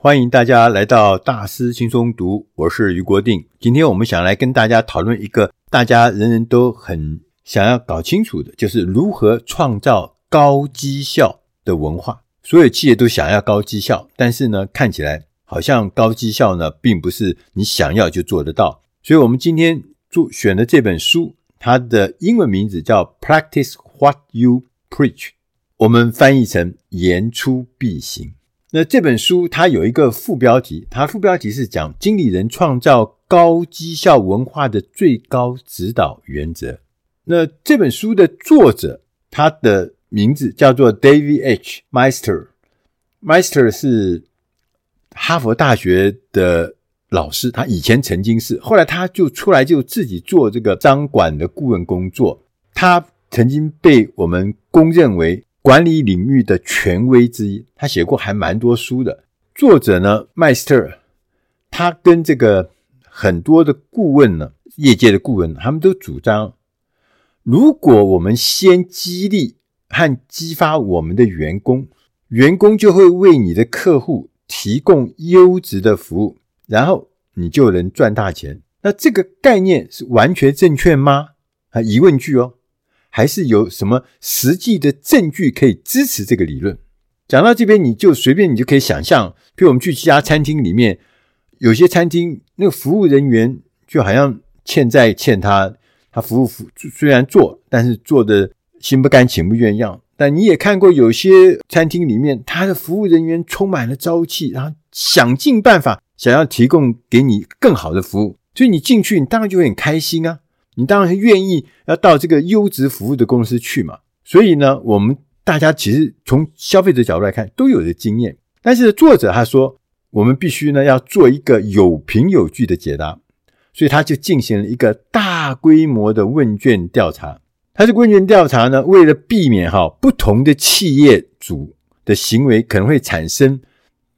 欢迎大家来到大师轻松读，我是余国定。今天我们想来跟大家讨论一个大家人人都很想要搞清楚的，就是如何创造高绩效的文化。所有企业都想要高绩效，但是呢，看起来好像高绩效呢，并不是你想要就做得到。所以我们今天做选的这本书，它的英文名字叫 Practice What You Preach，我们翻译成言出必行。那这本书它有一个副标题，它副标题是讲经理人创造高绩效文化的最高指导原则。那这本书的作者，他的名字叫做 David H. Meister。Meister 是哈佛大学的老师，他以前曾经是，后来他就出来就自己做这个商管的顾问工作。他曾经被我们公认为管理领域的权威之一，他写过还蛮多书的。作者呢，麦斯特，他跟这个很多的顾问呢，业界的顾问，他们都主张，如果我们先激励和激发我们的员工，员工就会为你的客户提供优质的服务，然后你就能赚大钱。那这个概念是完全正确吗？啊，疑问句哦。还是有什么实际的证据可以支持这个理论？讲到这边，你就随便你就可以想象，比如我们去一家餐厅里面，有些餐厅那个服务人员就好像欠债欠他，他服务服虽然做，但是做的心不甘情不愿一样。但你也看过有些餐厅里面，他的服务人员充满了朝气，然后想尽办法想要提供给你更好的服务，所以你进去，你当然就会很开心啊。你当然愿意要到这个优质服务的公司去嘛，所以呢，我们大家其实从消费者角度来看都有的经验。但是作者他说，我们必须呢要做一个有凭有据的解答，所以他就进行了一个大规模的问卷调查。他这个问卷调查呢，为了避免哈不同的企业主的行为可能会产生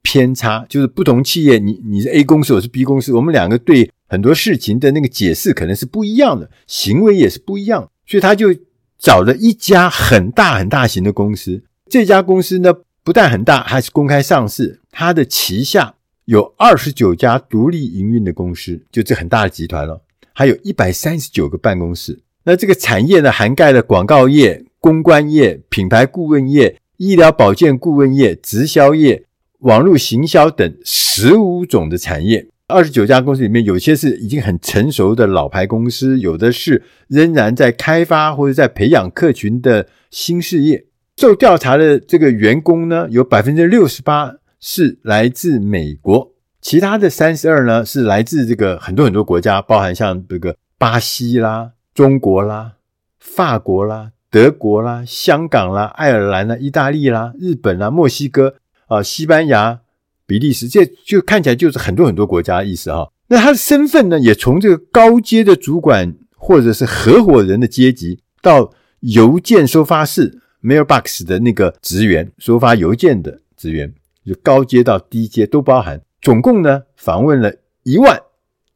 偏差，就是不同企业，你你是 A 公司，我是 B 公司，我们两个对。很多事情的那个解释可能是不一样的，行为也是不一样，所以他就找了一家很大很大型的公司。这家公司呢，不但很大，还是公开上市。它的旗下有二十九家独立营运的公司，就这很大的集团了，还有一百三十九个办公室。那这个产业呢，涵盖了广告业、公关业、品牌顾问业、医疗保健顾问业、直销业、网络行销等十五种的产业。二十九家公司里面，有些是已经很成熟的老牌公司，有的是仍然在开发或者在培养客群的新事业。受调查的这个员工呢，有百分之六十八是来自美国，其他的三十二呢是来自这个很多很多国家，包含像这个巴西啦、中国啦、法国啦、德国啦、香港啦、爱尔兰啦、意大利啦、日本啦、墨西哥啊、西班牙。比利时，这就看起来就是很多很多国家的意思哈。那他的身份呢，也从这个高阶的主管或者是合伙人的阶级，到邮件收发室 （mailbox） 的那个职员，收发邮件的职员，就高阶到低阶都包含。总共呢，访问了一万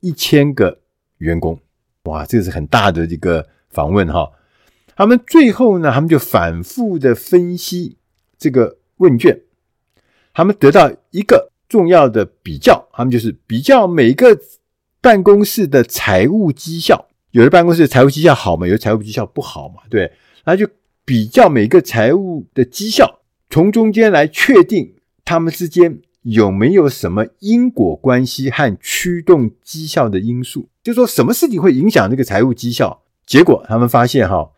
一千个员工，哇，这是很大的一个访问哈。他们最后呢，他们就反复的分析这个问卷。他们得到一个重要的比较，他们就是比较每个办公室的财务绩效。有的办公室的财务绩效好嘛，有的财务绩效不好嘛，对，那就比较每个财务的绩效，从中间来确定他们之间有没有什么因果关系和驱动绩效的因素，就是说什么事情会影响这个财务绩效。结果他们发现，哈，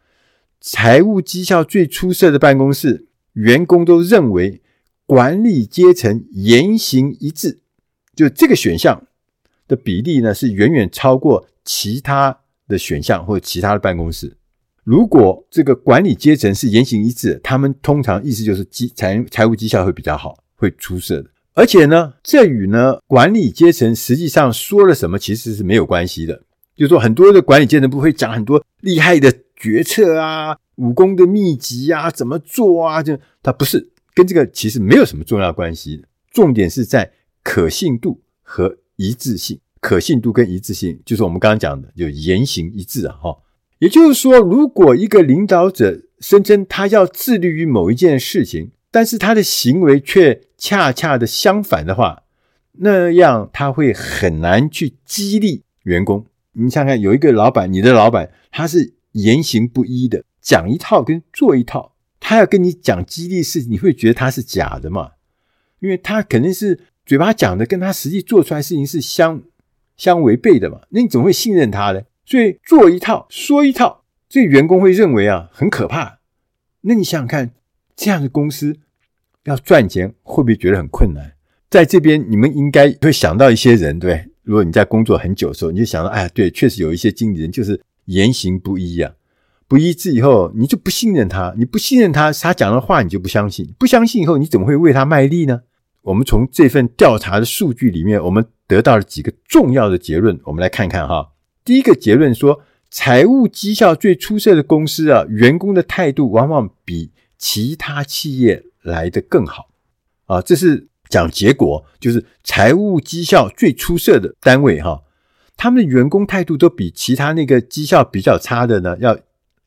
财务绩效最出色的办公室，员工都认为。管理阶层言行一致，就这个选项的比例呢，是远远超过其他的选项或者其他的办公室。如果这个管理阶层是言行一致，他们通常意思就是绩财财务绩效会比较好，会出色的。而且呢，这与呢管理阶层实际上说了什么其实是没有关系的。就是说，很多的管理阶层不会讲很多厉害的决策啊、武功的秘籍啊、怎么做啊，就他不是。跟这个其实没有什么重要关系，重点是在可信度和一致性。可信度跟一致性，就是我们刚刚讲的，就言行一致啊，哈。也就是说，如果一个领导者声称他要致力于某一件事情，但是他的行为却恰恰的相反的话，那样他会很难去激励员工。你想想看，有一个老板，你的老板他是言行不一的，讲一套跟做一套，他要跟你讲激励事，你会觉得他是假的嘛？因为他肯定是嘴巴讲的，跟他实际做出来事情是相相违背的嘛。那你怎么会信任他呢？所以做一套说一套，这个员工会认为啊很可怕。那你想想看，这样的公司要赚钱，会不会觉得很困难？在这边，你们应该会想到一些人，对？如果你在工作很久的时候，你就想到，哎，对，确实有一些经理人就是言行不一呀、啊，不一致以后，你就不信任他，你不信任他，他讲的话你就不相信，不相信以后，你怎么会为他卖力呢？我们从这份调查的数据里面，我们得到了几个重要的结论，我们来看看哈。第一个结论说，财务绩效最出色的公司啊，员工的态度往往比其他企业来得更好啊，这是。讲结果就是财务绩效最出色的单位哈，他们的员工态度都比其他那个绩效比较差的呢要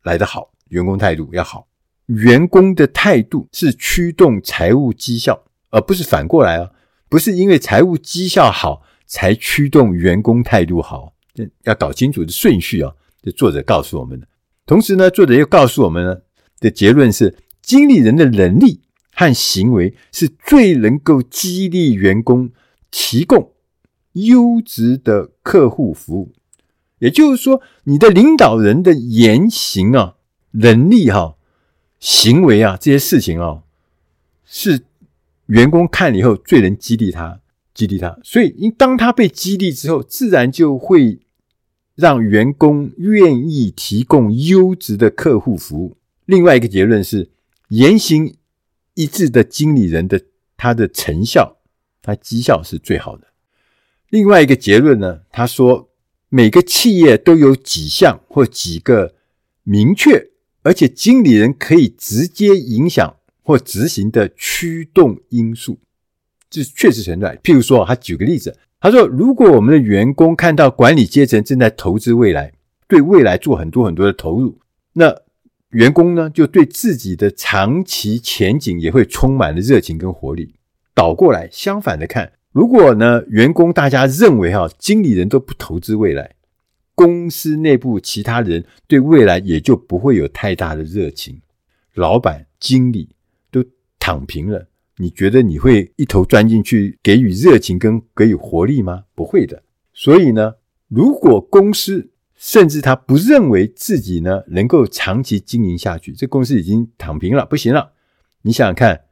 来得好，员工态度要好。员工的态度是驱动财务绩效，而不是反过来啊，不是因为财务绩效好才驱动员工态度好，要搞清楚的顺序啊。这作者告诉我们的，同时呢，作者又告诉我们呢的结论是，经理人的能力。和行为是最能够激励员工提供优质的客户服务，也就是说，你的领导人的言行啊、能力哈、行为啊这些事情啊，是员工看了以后最能激励他、激励他。所以，当他被激励之后，自然就会让员工愿意提供优质的客户服务。另外一个结论是言行。一致的经理人的他的成效，他绩效是最好的。另外一个结论呢，他说每个企业都有几项或几个明确而且经理人可以直接影响或执行的驱动因素，这确实存在。譬如说，他举个例子，他说，如果我们的员工看到管理阶层正在投资未来，对未来做很多很多的投入，那员工呢，就对自己的长期前景也会充满了热情跟活力。倒过来，相反的看，如果呢，员工大家认为哈，经理人都不投资未来，公司内部其他人对未来也就不会有太大的热情。老板、经理都躺平了，你觉得你会一头钻进去给予热情跟给予活力吗？不会的。所以呢，如果公司甚至他不认为自己呢能够长期经营下去，这公司已经躺平了，不行了。你想想看，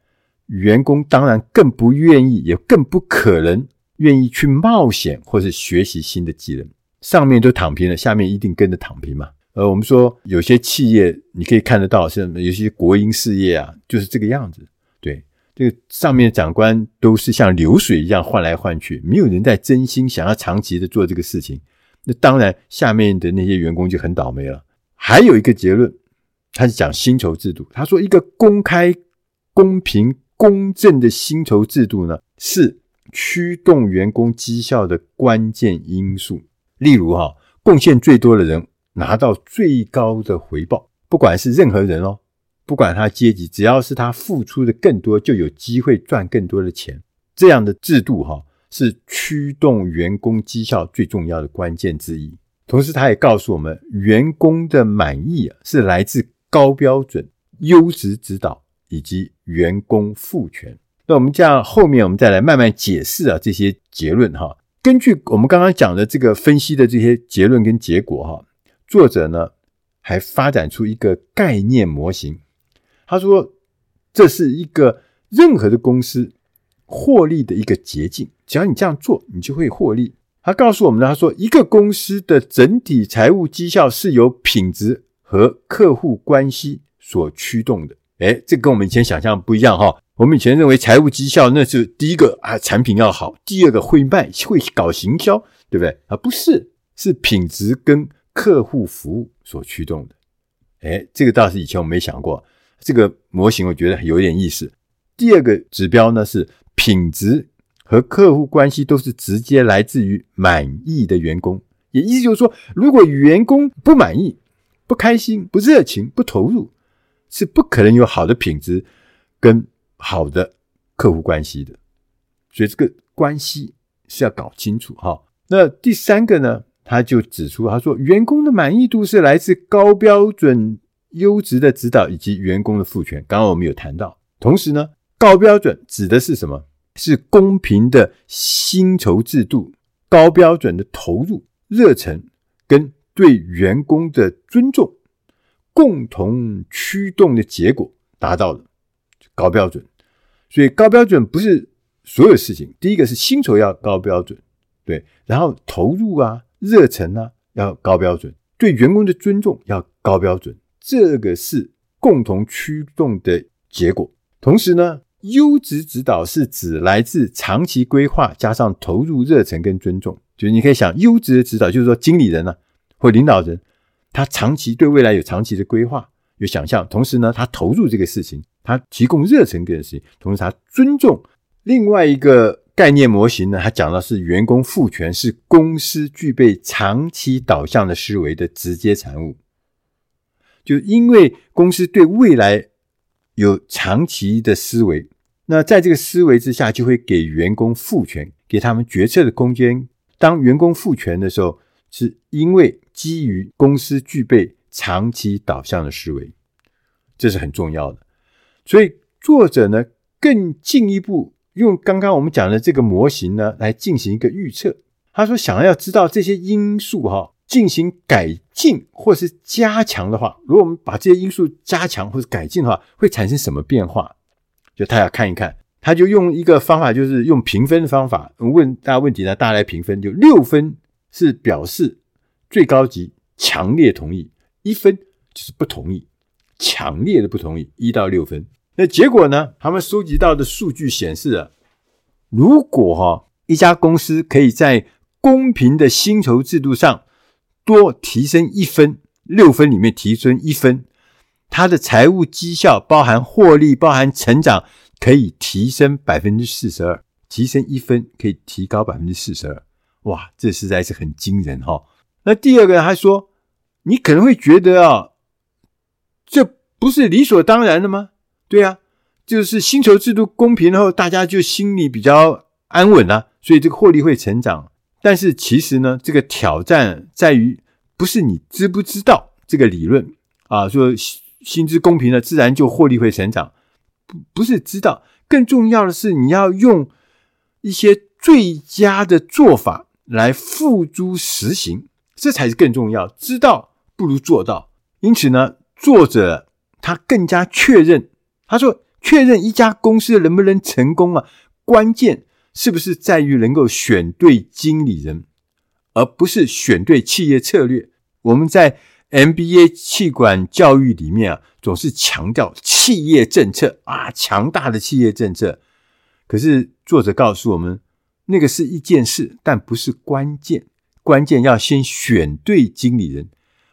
员工当然更不愿意，也更不可能愿意去冒险或是学习新的技能。上面都躺平了，下面一定跟着躺平嘛。呃，我们说有些企业你可以看得到，像有些国营事业啊，就是这个样子。对，这个上面的长官都是像流水一样换来换去，没有人在真心想要长期的做这个事情。那当然，下面的那些员工就很倒霉了。还有一个结论，他是讲薪酬制度。他说，一个公开、公平、公正的薪酬制度呢，是驱动员工绩效的关键因素。例如，哈，贡献最多的人拿到最高的回报，不管是任何人哦，不管他阶级，只要是他付出的更多，就有机会赚更多的钱。这样的制度，哈。是驱动员工绩效最重要的关键之一。同时，他也告诉我们，员工的满意啊，是来自高标准、优质指导以及员工赋权。那我们这样后面我们再来慢慢解释啊这些结论哈。根据我们刚刚讲的这个分析的这些结论跟结果哈，作者呢还发展出一个概念模型。他说，这是一个任何的公司获利的一个捷径。只要你这样做，你就会获利。他告诉我们呢，他说一个公司的整体财务绩效是由品质和客户关系所驱动的。诶，这跟我们以前想象不一样哈。我们以前认为财务绩效那是第一个啊，产品要好；第二个会卖，会搞行销，对不对？啊，不是，是品质跟客户服务所驱动的。诶，这个倒是以前我没想过。这个模型我觉得有点意思。第二个指标呢是品质。和客户关系都是直接来自于满意的员工，也意思就是说，如果员工不满意、不开心、不热情、不投入，是不可能有好的品质跟好的客户关系的。所以，这个关系是要搞清楚哈。那第三个呢，他就指出，他说员工的满意度是来自高标准、优质的指导以及员工的赋权。刚刚我们有谈到，同时呢，高标准指的是什么？是公平的薪酬制度、高标准的投入、热忱跟对员工的尊重，共同驱动的结果达到了高标准。所以高标准不是所有事情。第一个是薪酬要高标准，对，然后投入啊、热忱啊要高标准，对员工的尊重要高标准，这个是共同驱动的结果。同时呢，优质指导是指来自长期规划加上投入、热忱跟尊重。就是你可以想，优质的指导就是说经理人、啊、或领导人，他长期对未来有长期的规划、有想象，同时呢，他投入这个事情，他提供热忱给事情，同时他尊重。另外一个概念模型呢，他讲的是员工赋权是公司具备长期导向的思维的直接产物。就因为公司对未来有长期的思维，那在这个思维之下，就会给员工赋权，给他们决策的空间。当员工赋权的时候，是因为基于公司具备长期导向的思维，这是很重要的。所以作者呢，更进一步用刚刚我们讲的这个模型呢，来进行一个预测。他说，想要知道这些因素哈，进行改进或是加强的话，如果我们把这些因素加强或者改进的话，会产生什么变化？就他要看一看。他就用一个方法，就是用评分的方法问大家问题呢，大家来评分。就六分是表示最高级强烈同意，一分就是不同意，强烈的不同意，一到六分。那结果呢？他们收集到的数据显示啊，如果哈一家公司可以在公平的薪酬制度上多提升一分，六分里面提升一分，它的财务绩效包含获利，包含成长。可以提升百分之四十二，提升一分可以提高百分之四十二，哇，这实在是很惊人哈。那第二个他说，你可能会觉得啊，这不是理所当然的吗？对啊，就是薪酬制度公平后，大家就心里比较安稳了，所以这个获利会成长。但是其实呢，这个挑战在于不是你知不知道这个理论啊，说薪资公平了，自然就获利会成长。不不是知道，更重要的是你要用一些最佳的做法来付诸实行，这才是更重要。知道不如做到。因此呢，作者他更加确认，他说，确认一家公司能不能成功啊，关键是不是在于能够选对经理人，而不是选对企业策略。我们在 MBA 企管教育里面啊，总是强调企业政策啊，强大的企业政策。可是作者告诉我们，那个是一件事，但不是关键。关键要先选对经理人。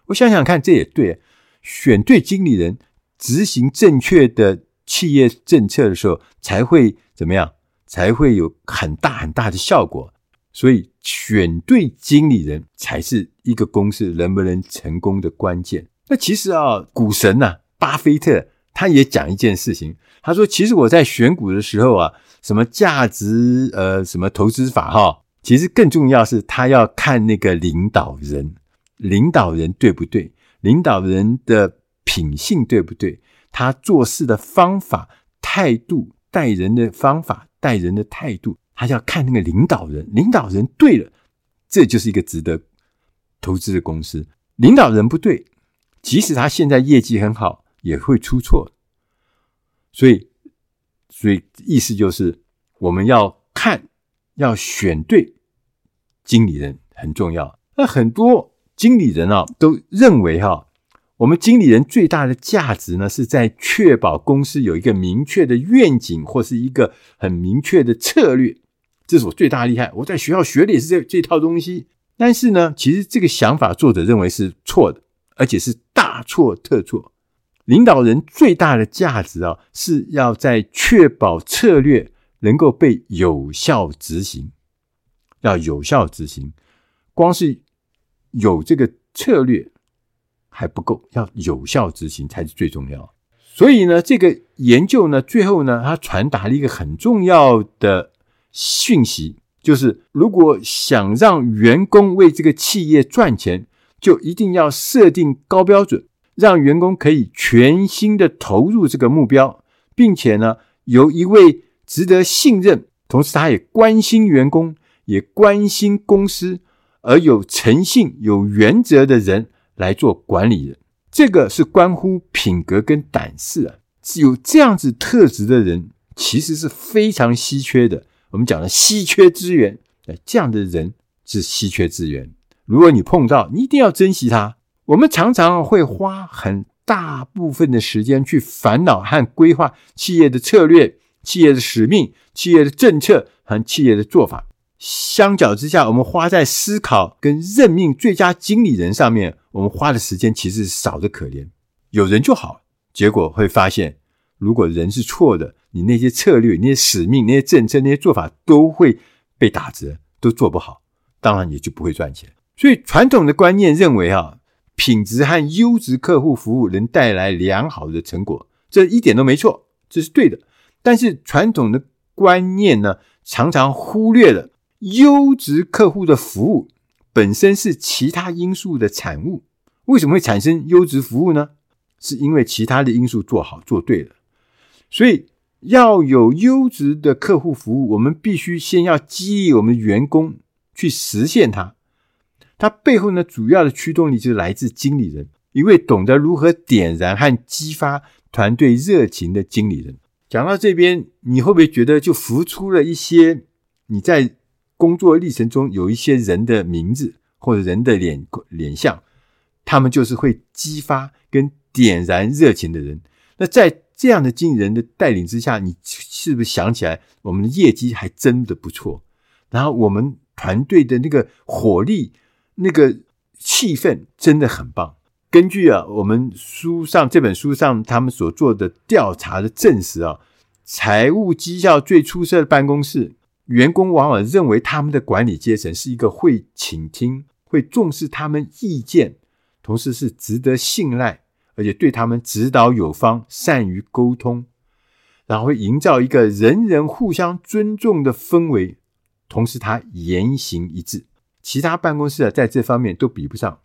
我想想看，这也对，选对经理人，执行正确的企业政策的时候，才会怎么样？才会有很大很大的效果。所以，选对经理人才是一个公司能不能成功的关键。那其实啊，股神呐、啊，巴菲特他也讲一件事情。他说：“其实我在选股的时候啊，什么价值呃，什么投资法哈，其实更重要是他要看那个领导人，领导人对不对？领导人的品性对不对？他做事的方法、态度、待人的方法、待人的态度。”他要看那个领导人，领导人对了，这就是一个值得投资的公司。领导人不对，即使他现在业绩很好，也会出错。所以，所以意思就是，我们要看，要选对经理人很重要。那很多经理人啊，都认为哈。我们经理人最大的价值呢，是在确保公司有一个明确的愿景，或是一个很明确的策略。这是我最大的厉害。我在学校学的也是这这套东西，但是呢，其实这个想法作者认为是错的，而且是大错特错。领导人最大的价值啊，是要在确保策略能够被有效执行，要有效执行。光是有这个策略还不够，要有效执行才是最重要。所以呢，这个研究呢，最后呢，它传达了一个很重要的。讯息就是如果想让员工为这个企业赚钱，就一定要设定高标准，让员工可以全心的投入这个目标，并且呢，由一位值得信任，同时他也关心员工，也关心公司，而有诚信、有原则的人来做管理人。这个是关乎品格跟胆识啊！有这样子特质的人，其实是非常稀缺的。我们讲的稀缺资源，这样的人是稀缺资源。如果你碰到，你一定要珍惜他。我们常常会花很大部分的时间去烦恼和规划企业的策略、企业的使命、企业的政策和企业的做法。相较之下，我们花在思考跟任命最佳经理人上面，我们花的时间其实少得可怜。有人就好，结果会发现，如果人是错的，你那些策略、那些使命、那些政策、那些做法都会被打折，都做不好，当然也就不会赚钱。所以传统的观念认为，啊，品质和优质客户服务能带来良好的成果，这一点都没错，这是对的。但是传统的观念呢，常常忽略了。优质客户的服务本身是其他因素的产物。为什么会产生优质服务呢？是因为其他的因素做好做对了。所以要有优质的客户服务，我们必须先要激励我们员工去实现它。它背后呢，主要的驱动力就是来自经理人，一位懂得如何点燃和激发团队热情的经理人。讲到这边，你会不会觉得就浮出了一些你在工作历程中有一些人的名字或者人的脸脸相，他们就是会激发跟点燃热情的人。那在这样的经理人的带领之下，你是不是想起来我们的业绩还真的不错？然后我们团队的那个火力、那个气氛真的很棒。根据啊，我们书上这本书上他们所做的调查的证实啊，财务绩效最出色的办公室。员工往往认为他们的管理阶层是一个会倾听、会重视他们意见，同时是值得信赖，而且对他们指导有方、善于沟通，然后会营造一个人人互相尊重的氛围。同时，他言行一致。其他办公室啊，在这方面都比不上，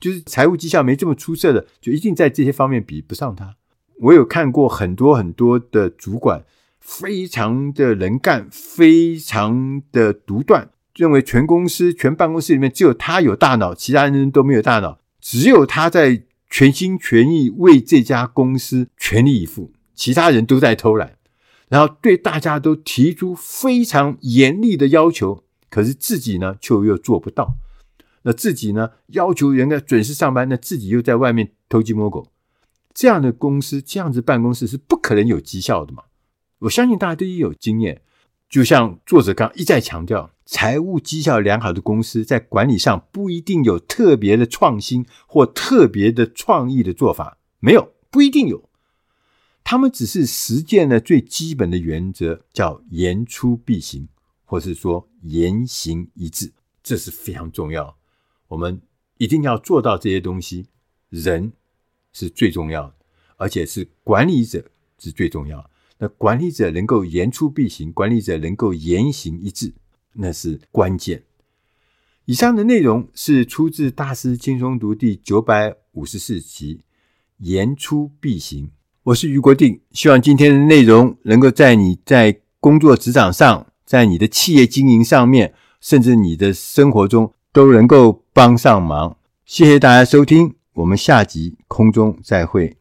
就是财务绩效没这么出色的，就一定在这些方面比不上他。我有看过很多很多的主管。非常的能干，非常的独断，认为全公司、全办公室里面只有他有大脑，其他人都没有大脑，只有他在全心全意为这家公司全力以赴，其他人都在偷懒，然后对大家都提出非常严厉的要求，可是自己呢却又做不到。那自己呢要求人家准时上班，那自己又在外面偷鸡摸狗，这样的公司、这样子办公室是不可能有绩效的嘛。我相信大家都有经验，就像作者刚一再强调，财务绩效良好的公司在管理上不一定有特别的创新或特别的创意的做法，没有，不一定有。他们只是实践了最基本的原则，叫言出必行，或是说言行一致，这是非常重要。我们一定要做到这些东西，人是最重要的，而且是管理者是最重要的。那管理者能够言出必行，管理者能够言行一致，那是关键。以上的内容是出自《大师轻松读》第九百五十四集《言出必行》。我是余国定，希望今天的内容能够在你在工作职场上，在你的企业经营上面，甚至你的生活中都能够帮上忙。谢谢大家收听，我们下集空中再会。